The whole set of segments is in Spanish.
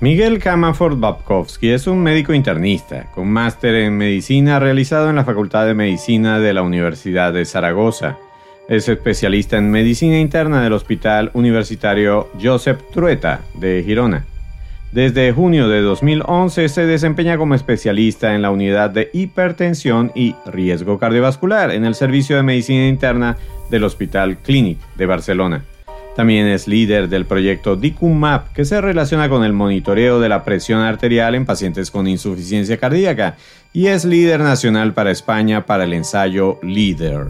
Miguel Camaford Babkowski es un médico internista con máster en medicina realizado en la Facultad de Medicina de la Universidad de Zaragoza. Es especialista en medicina interna del Hospital Universitario Josep Trueta de Girona. Desde junio de 2011 se desempeña como especialista en la unidad de hipertensión y riesgo cardiovascular en el Servicio de Medicina Interna del Hospital Clínic de Barcelona. También es líder del proyecto DICUMAP, que se relaciona con el monitoreo de la presión arterial en pacientes con insuficiencia cardíaca, y es líder nacional para España para el ensayo LEADER.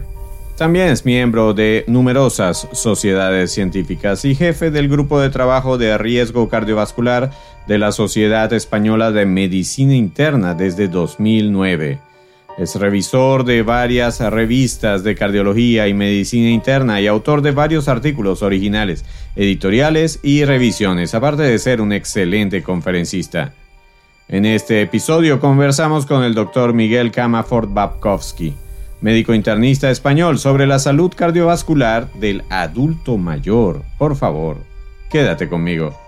También es miembro de numerosas sociedades científicas y jefe del grupo de trabajo de riesgo cardiovascular de la Sociedad Española de Medicina Interna desde 2009. Es revisor de varias revistas de cardiología y medicina interna y autor de varios artículos originales, editoriales y revisiones, aparte de ser un excelente conferencista. En este episodio conversamos con el doctor Miguel Camafort Babkowski, médico internista español, sobre la salud cardiovascular del adulto mayor. Por favor, quédate conmigo.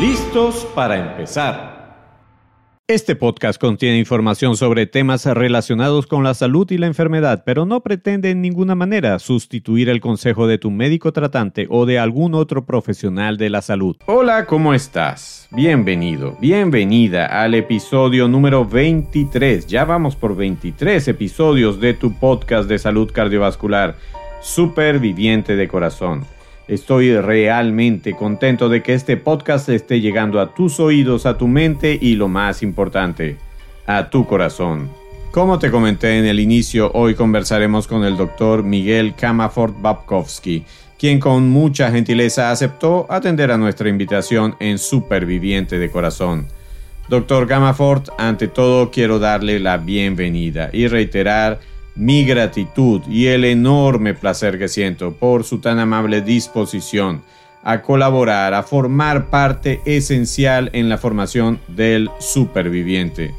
¿Listos para empezar? Este podcast contiene información sobre temas relacionados con la salud y la enfermedad, pero no pretende en ninguna manera sustituir el consejo de tu médico tratante o de algún otro profesional de la salud. Hola, ¿cómo estás? Bienvenido, bienvenida al episodio número 23. Ya vamos por 23 episodios de tu podcast de salud cardiovascular, Superviviente de Corazón. Estoy realmente contento de que este podcast esté llegando a tus oídos, a tu mente y lo más importante, a tu corazón. Como te comenté en el inicio, hoy conversaremos con el doctor Miguel Kamafort Babkowski, quien con mucha gentileza aceptó atender a nuestra invitación en Superviviente de Corazón. Doctor Gamafort, ante todo quiero darle la bienvenida y reiterar mi gratitud y el enorme placer que siento por su tan amable disposición a colaborar, a formar parte esencial en la formación del superviviente.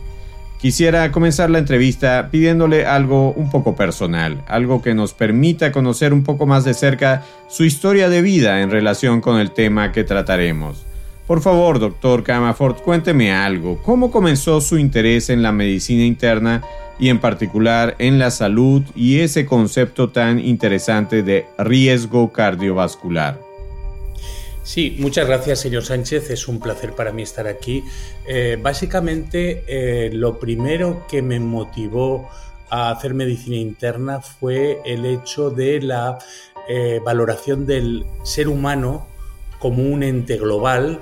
Quisiera comenzar la entrevista pidiéndole algo un poco personal, algo que nos permita conocer un poco más de cerca su historia de vida en relación con el tema que trataremos. Por favor, doctor Camafort, cuénteme algo. ¿Cómo comenzó su interés en la medicina interna y en particular en la salud y ese concepto tan interesante de riesgo cardiovascular. Sí, muchas gracias, señor Sánchez. Es un placer para mí estar aquí. Eh, básicamente, eh, lo primero que me motivó a hacer medicina interna fue el hecho de la eh, valoración del ser humano como un ente global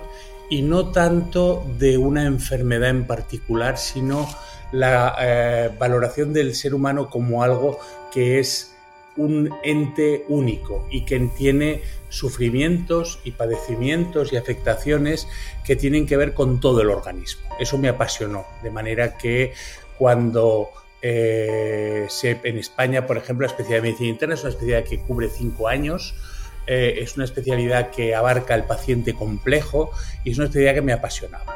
y no tanto de una enfermedad en particular, sino la eh, valoración del ser humano como algo que es un ente único y que tiene sufrimientos y padecimientos y afectaciones que tienen que ver con todo el organismo. Eso me apasionó, de manera que cuando eh, en España, por ejemplo, la especialidad de medicina interna es una especialidad que cubre cinco años, eh, es una especialidad que abarca el paciente complejo y es una especialidad que me apasionaba.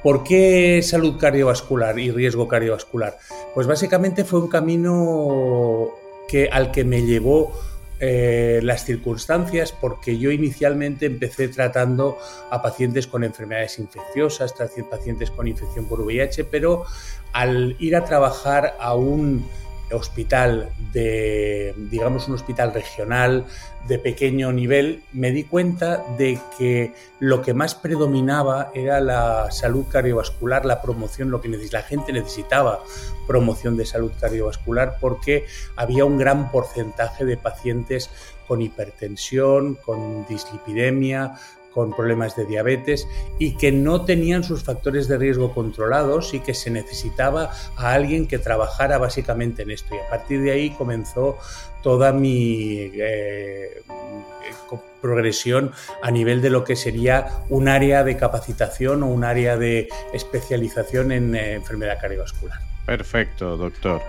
¿Por qué salud cardiovascular y riesgo cardiovascular? Pues básicamente fue un camino que, al que me llevó eh, las circunstancias porque yo inicialmente empecé tratando a pacientes con enfermedades infecciosas, pacientes con infección por VIH, pero al ir a trabajar a un hospital de, digamos, un hospital regional de pequeño nivel, me di cuenta de que lo que más predominaba era la salud cardiovascular, la promoción, lo que la gente necesitaba promoción de salud cardiovascular porque había un gran porcentaje de pacientes con hipertensión, con dislipidemia, con problemas de diabetes y que no tenían sus factores de riesgo controlados y que se necesitaba a alguien que trabajara básicamente en esto. Y a partir de ahí comenzó toda mi, eh, progresión a nivel de lo que sería un área de capacitación o un área de especialización en eh, enfermedad cardiovascular. Perfecto, doctor.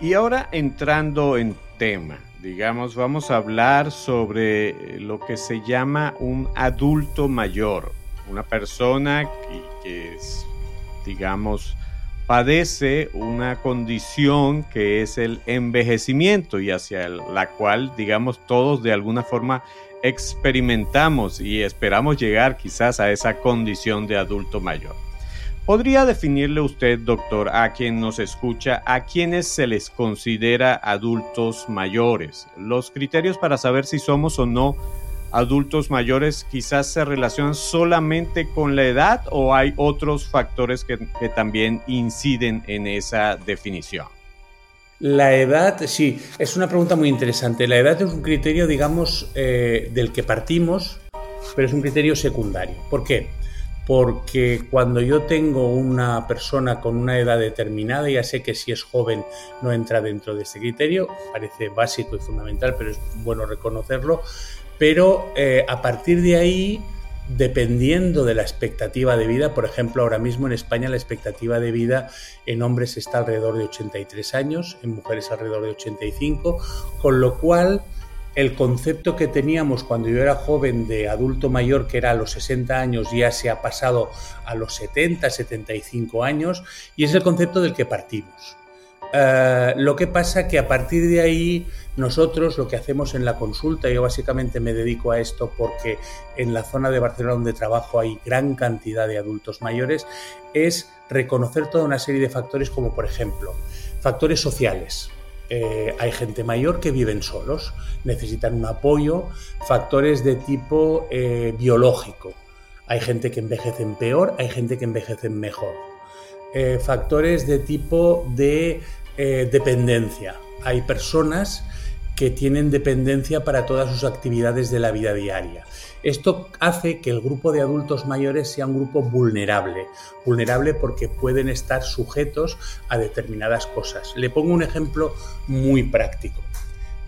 Y ahora entrando en tema, digamos, vamos a hablar sobre lo que se llama un adulto mayor, una persona que, que es, digamos, padece una condición que es el envejecimiento y hacia la cual, digamos, todos de alguna forma experimentamos y esperamos llegar quizás a esa condición de adulto mayor. ¿Podría definirle usted, doctor, a quien nos escucha, a quienes se les considera adultos mayores? Los criterios para saber si somos o no adultos mayores quizás se relacionan solamente con la edad o hay otros factores que, también inciden en esa definición? La edad, sí, es una pregunta muy interesante. La edad es un criterio, digamos, eh, del que partimos, pero es un criterio secundario. ¿Por qué? Porque cuando yo tengo una persona con una edad determinada, ya sé que si es joven no entra dentro de este criterio, parece básico y fundamental, pero es bueno reconocerlo pero eh, a partir de ahí, dependiendo de la expectativa de vida, por ejemplo, ahora mismo en España la expectativa de vida en hombres está alrededor de 83 años, en mujeres alrededor de 85, con lo cual el concepto que teníamos cuando yo era joven de adulto mayor, que era a los 60 años, ya se ha pasado a los 70, 75 años, y es el concepto del que partimos. Eh, lo que pasa que a partir de ahí nosotros lo que hacemos en la consulta, yo básicamente me dedico a esto porque en la zona de Barcelona donde trabajo hay gran cantidad de adultos mayores, es reconocer toda una serie de factores como por ejemplo factores sociales. Eh, hay gente mayor que viven solos, necesitan un apoyo, factores de tipo eh, biológico. Hay gente que envejecen peor, hay gente que envejecen mejor. factores de tipo de eh, dependencia. Hay personas que tienen dependencia para todas sus actividades de la vida diaria. Esto hace que el grupo de adultos mayores sea un grupo vulnerable, vulnerable porque pueden estar sujetos a determinadas cosas. Le pongo un ejemplo muy práctico.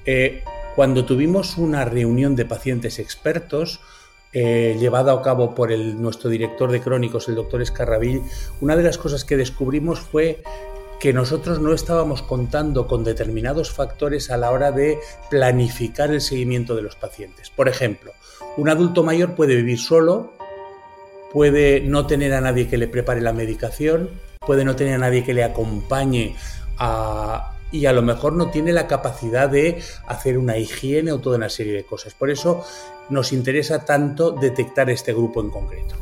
Eh, cuando tuvimos una reunión de pacientes expertos, eh, llevada a cabo por nuestro director de crónicos, el doctor Escarrabil, una de las cosas que descubrimos fue que nosotros no estábamos contando con determinados factores a la hora de planificar el seguimiento de los pacientes. Por ejemplo, un adulto mayor puede vivir solo, puede no tener a nadie que le prepare la medicación, puede no tener a nadie que le acompañe y a lo mejor no tiene la capacidad de hacer una higiene o toda una serie de cosas. Por eso nos interesa tanto detectar este grupo en concreto.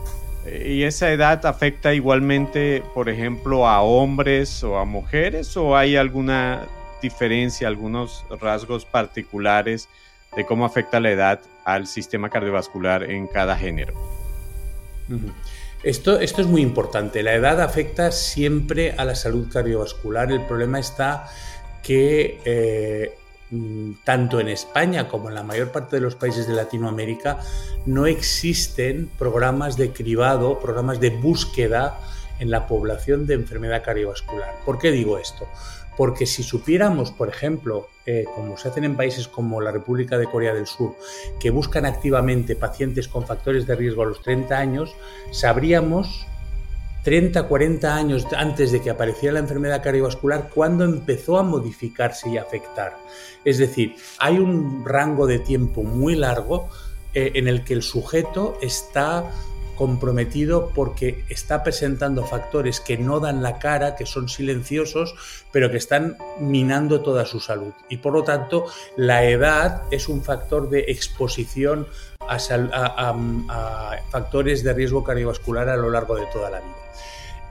¿Y esa edad afecta igualmente, por ejemplo, a hombres o a mujeres o hay alguna diferencia, algunos rasgos particulares de cómo afecta la edad al sistema cardiovascular en cada género? Esto, esto es muy importante. La edad afecta siempre a la salud cardiovascular. El problema está que eh, tanto en España como en la mayor parte de los países de Latinoamérica, no existen programas de cribado, programas de búsqueda en la población de enfermedad cardiovascular. ¿Por qué digo esto? Porque si supiéramos, por ejemplo, eh, como se hacen en países como la República de Corea del Sur, que buscan activamente pacientes con factores de riesgo a los 30 años, sabríamos 30, 40 años antes de que apareciera la enfermedad cardiovascular, cuando empezó a modificarse y afectar. Es decir, hay un rango de tiempo muy largo eh, en el que el sujeto está comprometido porque está presentando factores que no dan la cara, que son silenciosos, pero que están minando toda su salud. Y por lo tanto, la edad es un factor de exposición a, factores de riesgo cardiovascular a lo largo de toda la vida.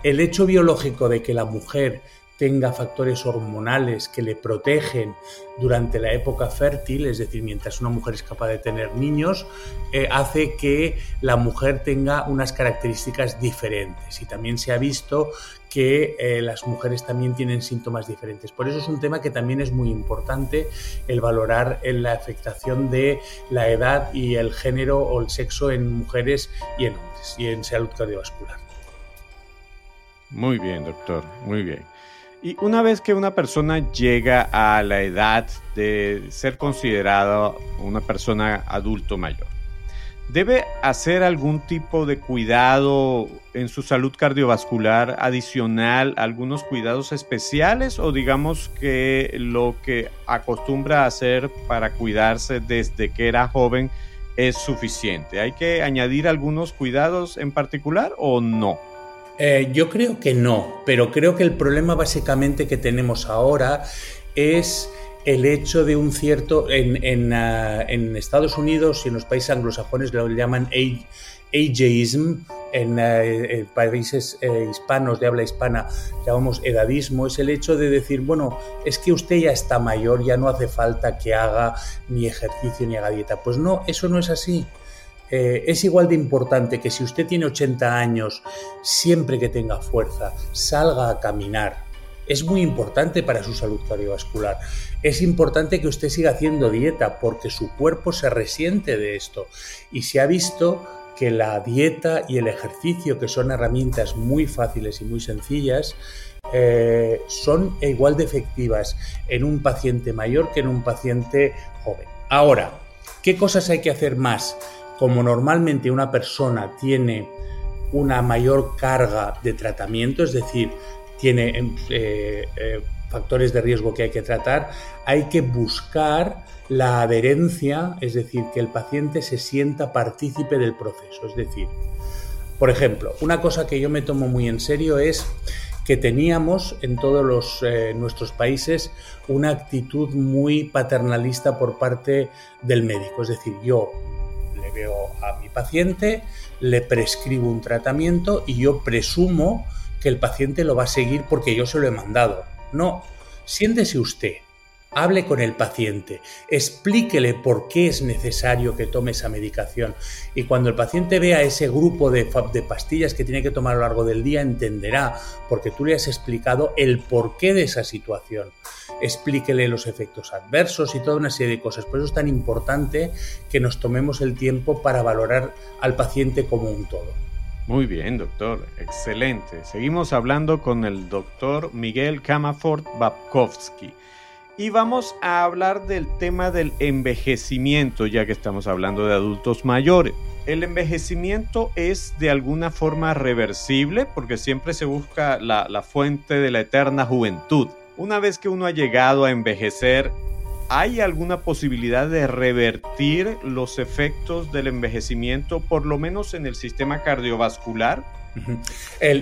El hecho biológico de que la mujer tenga factores hormonales que le protegen durante la época fértil, es decir, mientras una mujer es capaz de tener niños, eh, hace que la mujer tenga unas características diferentes. Y también se ha visto que eh, las mujeres también tienen síntomas diferentes. Por eso es un tema que también es muy importante el valorar en la afectación de la edad y el género o el sexo en mujeres y en hombres y en salud cardiovascular. Muy bien, doctor, muy bien. Y una vez que una persona llega a la edad de ser considerada una persona adulto mayor, ¿debe hacer algún tipo de cuidado en su salud cardiovascular adicional, algunos cuidados especiales o digamos que lo que acostumbra hacer para cuidarse desde que era joven es suficiente? ¿Hay que añadir algunos cuidados en particular o no? Eh, yo creo que no, pero creo que el problema básicamente que tenemos ahora es el hecho de un cierto, en, ah, Estados Unidos y en los países anglosajones lo llaman ageism, en, eh, países eh, hispanos de habla hispana llamamos edadismo, es el hecho de decir, bueno, es que usted ya está mayor, ya no hace falta que haga ni ejercicio ni haga dieta. Pues no, eso no es así. Eh, es igual de importante que si usted tiene 80 años, siempre que tenga fuerza, salga a caminar. Es muy importante para su salud cardiovascular. Es importante que usted siga haciendo dieta porque su cuerpo se resiente de esto. Y se ha visto que la dieta y el ejercicio, que son herramientas muy fáciles y muy sencillas, eh, son igual de efectivas en un paciente mayor que en un paciente joven. Ahora, ¿qué cosas hay que hacer más? Como normalmente una persona tiene una mayor carga de tratamiento, es decir, tiene eh, eh, factores de riesgo que hay que tratar, hay que buscar la adherencia, es decir, que el paciente se sienta partícipe del proceso. Es decir, por ejemplo, una cosa que yo me tomo muy en serio es que teníamos en todos los, eh, nuestros países una actitud muy paternalista por parte del médico. Es decir, yo veo a mi paciente, le prescribo un tratamiento y yo presumo que el paciente lo va a seguir porque yo se lo he mandado. No, siéntese usted, hable con el paciente, explíquele por qué es necesario que tome esa medicación y cuando el paciente vea ese grupo de, pastillas que tiene que tomar a lo largo del día entenderá porque tú le has explicado el porqué de esa situación explíquele los efectos adversos y toda una serie de cosas. Por eso es tan importante que nos tomemos el tiempo para valorar al paciente como un todo. Muy bien, doctor. Excelente. Seguimos hablando con el doctor Miguel Camafort Babkowski. Y vamos a hablar del tema del envejecimiento, ya que estamos hablando de adultos mayores. ¿El envejecimiento es de alguna forma reversible? Porque siempre se busca la, la fuente de la eterna juventud. Una vez que uno ha llegado a envejecer, ¿hay alguna posibilidad de revertir los efectos del envejecimiento, por lo menos en el sistema cardiovascular?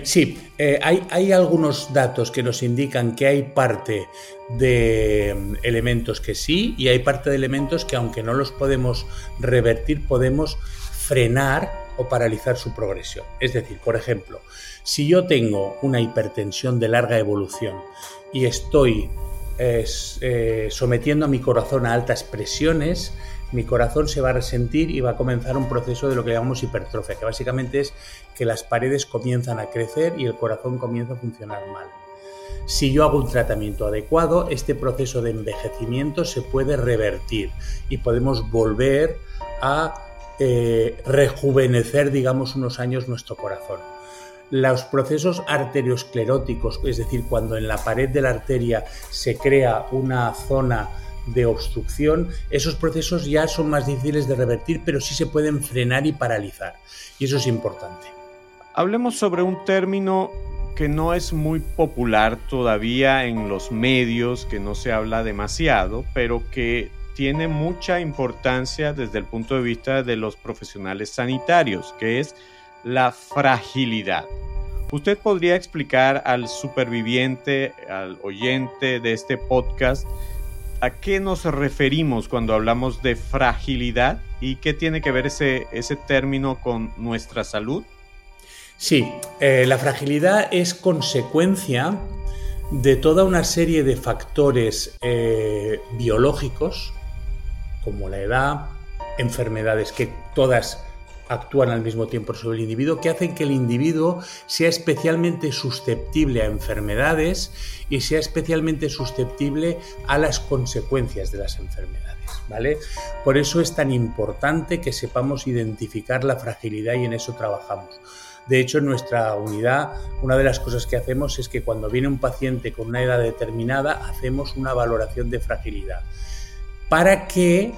Sí, eh, hay, algunos datos que nos indican que hay parte de mm, elementos que sí y hay parte de elementos que aunque no los podemos revertir, podemos frenar o paralizar su progresión. Es decir, por ejemplo, si yo tengo una hipertensión de larga evolución y estoy eh, sometiendo a mi corazón a altas presiones, mi corazón se va a resentir y va a comenzar un proceso de lo que llamamos hipertrofia, que básicamente es que las paredes comienzan a crecer y el corazón comienza a funcionar mal. Si yo hago un tratamiento adecuado, este proceso de envejecimiento se puede revertir y podemos volver a eh, rejuvenecer, digamos, unos años nuestro corazón los procesos arterioscleróticos, es decir, cuando en la pared de la arteria se crea una zona de obstrucción, esos procesos ya son más difíciles de revertir, pero sí se pueden frenar y paralizar. Y eso es importante. Hablemos sobre un término que no es muy popular todavía en los medios, que no se habla demasiado, pero que tiene mucha importancia desde el punto de vista de los profesionales sanitarios, que es la fragilidad. ¿Usted podría explicar al superviviente, al oyente de este podcast, a qué nos referimos cuando hablamos de fragilidad y qué tiene que ver ese, ese término con nuestra salud? Sí, eh, la fragilidad es consecuencia de toda una serie de factores eh, biológicos, como la edad, enfermedades que todas actúan al mismo tiempo sobre el individuo, que hacen que el individuo sea especialmente susceptible a enfermedades y sea especialmente susceptible a las consecuencias de las enfermedades. ¿vale? Por eso es tan importante que sepamos identificar la fragilidad y en eso trabajamos. De hecho, en nuestra unidad, una de las cosas que hacemos es que cuando viene un paciente con una edad determinada, hacemos una valoración de fragilidad para que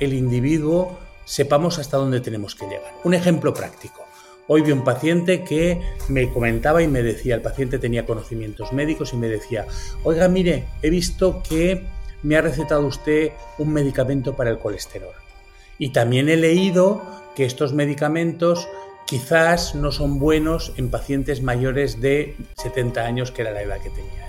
el individuo sepamos hasta dónde tenemos que llegar. Un ejemplo práctico. Hoy vi un paciente que me comentaba y me decía, el paciente tenía conocimientos médicos y me decía, oiga, mire, he visto que me ha recetado usted un medicamento para el colesterol. Y también he leído que estos medicamentos quizás no son buenos en pacientes mayores de 70 años, que era la edad que tenía.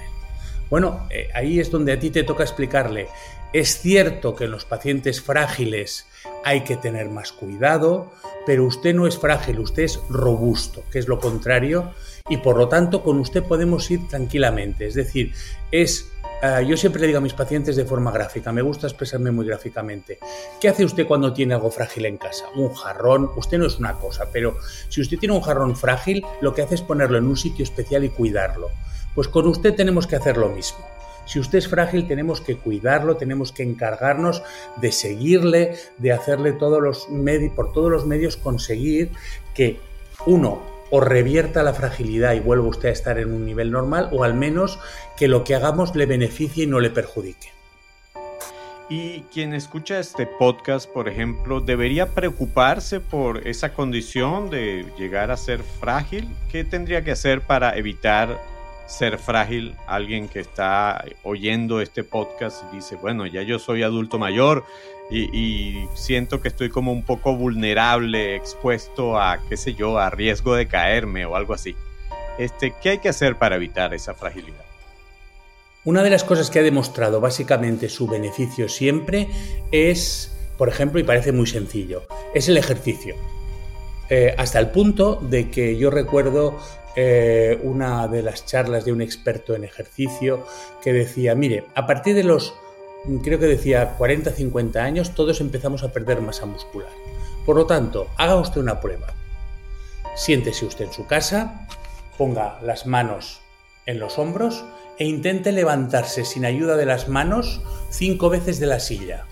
Bueno, eh, ahí es donde a ti te toca explicarle, es cierto que en los pacientes frágiles hay que tener más cuidado, pero usted no es frágil, usted es robusto, que es lo contrario, y por lo tanto con usted podemos ir tranquilamente. Es decir, es eh, yo siempre le digo a mis pacientes de forma gráfica, me gusta expresarme muy gráficamente. ¿Qué hace usted cuando tiene algo frágil en casa? Un jarrón, usted no es una cosa, pero si usted tiene un jarrón frágil, lo que hace es ponerlo en un sitio especial y cuidarlo. Pues con usted tenemos que hacer lo mismo. Si usted es frágil, tenemos que cuidarlo, tenemos que encargarnos de seguirle, de hacerle todos los medios, por todos los medios conseguir que uno o revierta la fragilidad y vuelva usted a estar en un nivel normal, o al menos que lo que hagamos le beneficie y no le perjudique. Y quien escucha este podcast, por ejemplo, debería preocuparse por esa condición de llegar a ser frágil. ¿Qué tendría que hacer para evitar ser frágil, alguien que está oyendo este podcast y dice, bueno, ya yo soy adulto mayor y, siento que estoy como un poco vulnerable, expuesto a, qué sé yo, a riesgo de caerme o algo así. Este, ¿Qué hay que hacer para evitar esa fragilidad? Una de las cosas que ha demostrado básicamente su beneficio siempre es, por ejemplo, y parece muy sencillo, es el ejercicio. Eh, hasta el punto de que yo recuerdo eh, una de las charlas de un experto en ejercicio que decía, mire, a partir de los, creo que decía 40, 50 años, todos empezamos a perder masa muscular. Por lo tanto, haga usted una prueba. Siéntese usted en su casa, ponga las manos en los hombros e intente levantarse sin ayuda de las manos cinco veces de la silla.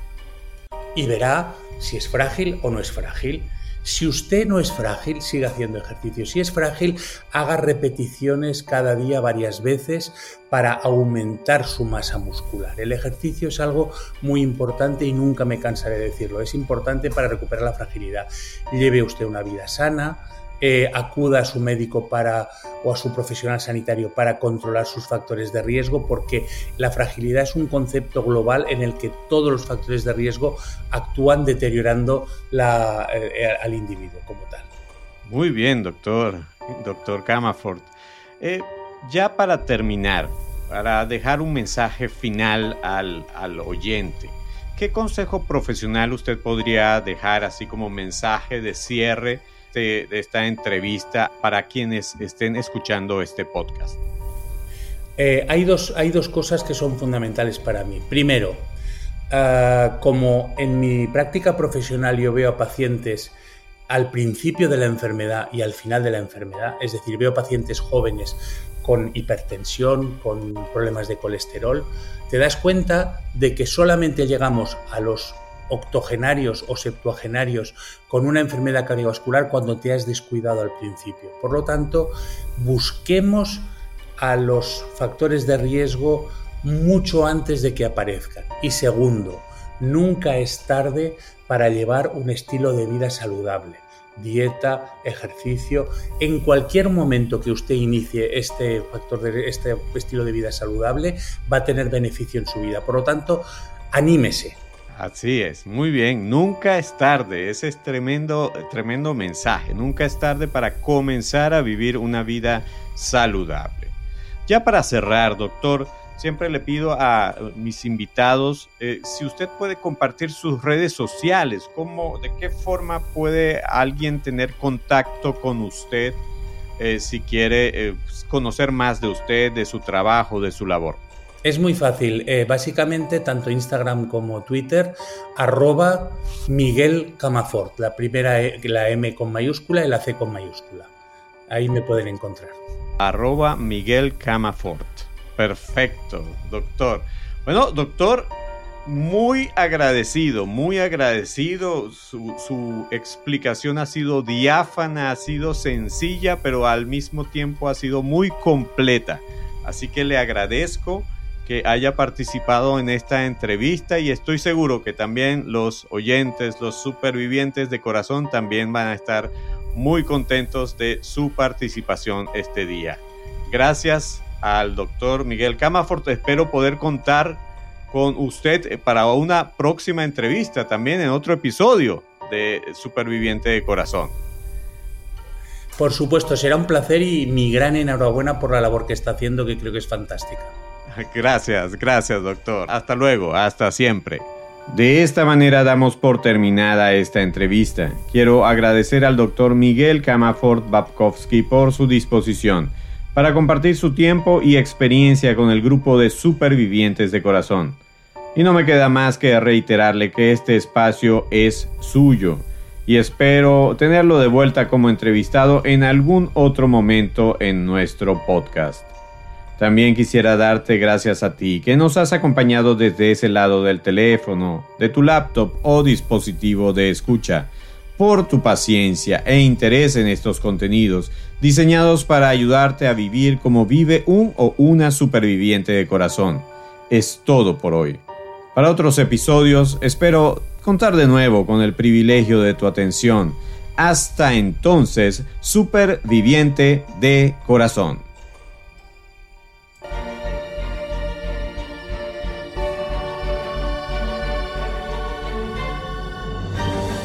Y verá si es frágil o no es frágil. Si usted no es frágil, siga haciendo ejercicio. Si es frágil, haga repeticiones cada día varias veces para aumentar su masa muscular. El ejercicio es algo muy importante y nunca me cansaré de decirlo. Es importante para recuperar la fragilidad. Lleve usted una vida sana, eh, acuda a su médico para, o a su profesional sanitario para controlar sus factores de riesgo, porque la fragilidad es un concepto global en el que todos los factores de riesgo actúan deteriorando la, eh, al individuo como tal. Muy bien, doctor, doctor Camafort. Eh, ya para terminar, para dejar un mensaje final al, al oyente, ¿qué consejo profesional usted podría dejar así como mensaje de cierre? De esta entrevista para quienes estén escuchando este podcast? Eh, hay, dos, hay dos cosas que son fundamentales para mí. Primero, ah, como en mi práctica profesional yo veo a pacientes al principio de la enfermedad y al final de la enfermedad, es decir, veo pacientes jóvenes con hipertensión, con problemas de colesterol, te das cuenta de que solamente llegamos a los octogenarios o septuagenarios con una enfermedad cardiovascular cuando te has descuidado al principio. Por lo tanto, busquemos a los factores de riesgo mucho antes de que aparezcan. Y segundo, nunca es tarde para llevar un estilo de vida saludable. Dieta, ejercicio, en cualquier momento que usted inicie este factor de este estilo de vida saludable, va a tener beneficio en su vida. Por lo tanto, anímese, Así es, muy bien, nunca es tarde, ese es tremendo, tremendo mensaje, nunca es tarde para comenzar a vivir una vida saludable. Ya para cerrar, doctor, siempre le pido a mis invitados eh, si usted puede compartir sus redes sociales, cómo, de qué forma puede alguien tener contacto con usted eh, si quiere eh, conocer más de usted, de su trabajo, de su labor. Es muy fácil. Eh, básicamente, tanto Instagram como Twitter, arroba Miguel Camafort. La primera, e, la M con mayúscula y la C con mayúscula. Ahí me pueden encontrar. Arroba Miguel Camafort. Perfecto, doctor. Bueno, doctor, muy agradecido, muy agradecido. Su, su, explicación ha sido diáfana, ha sido sencilla, pero al mismo tiempo ha sido muy completa. Así que le agradezco que haya participado en esta entrevista y estoy seguro que también los oyentes, los supervivientes de corazón también van a estar muy contentos de su participación este día. Gracias al doctor Miguel Camafort. Espero poder contar con usted para una próxima entrevista, también en otro episodio de Superviviente de Corazón. Por supuesto, será un placer y mi gran enhorabuena por la labor que está haciendo, que creo que es fantástica. Gracias, gracias doctor. Hasta luego, hasta siempre. De esta manera damos por terminada esta entrevista. Quiero agradecer al doctor Miguel Camafort Babkowski por su disposición para compartir su tiempo y experiencia con el grupo de supervivientes de corazón. Y no me queda más que reiterarle que este espacio es suyo y espero tenerlo de vuelta como entrevistado en algún otro momento en nuestro podcast. También quisiera darte gracias a ti que nos has acompañado desde ese lado del teléfono, de tu laptop o dispositivo de escucha, por tu paciencia e interés en estos contenidos diseñados para ayudarte a vivir como vive un o una superviviente de corazón. Es todo por hoy. Para otros episodios espero contar de nuevo con el privilegio de tu atención. Hasta entonces, superviviente de corazón.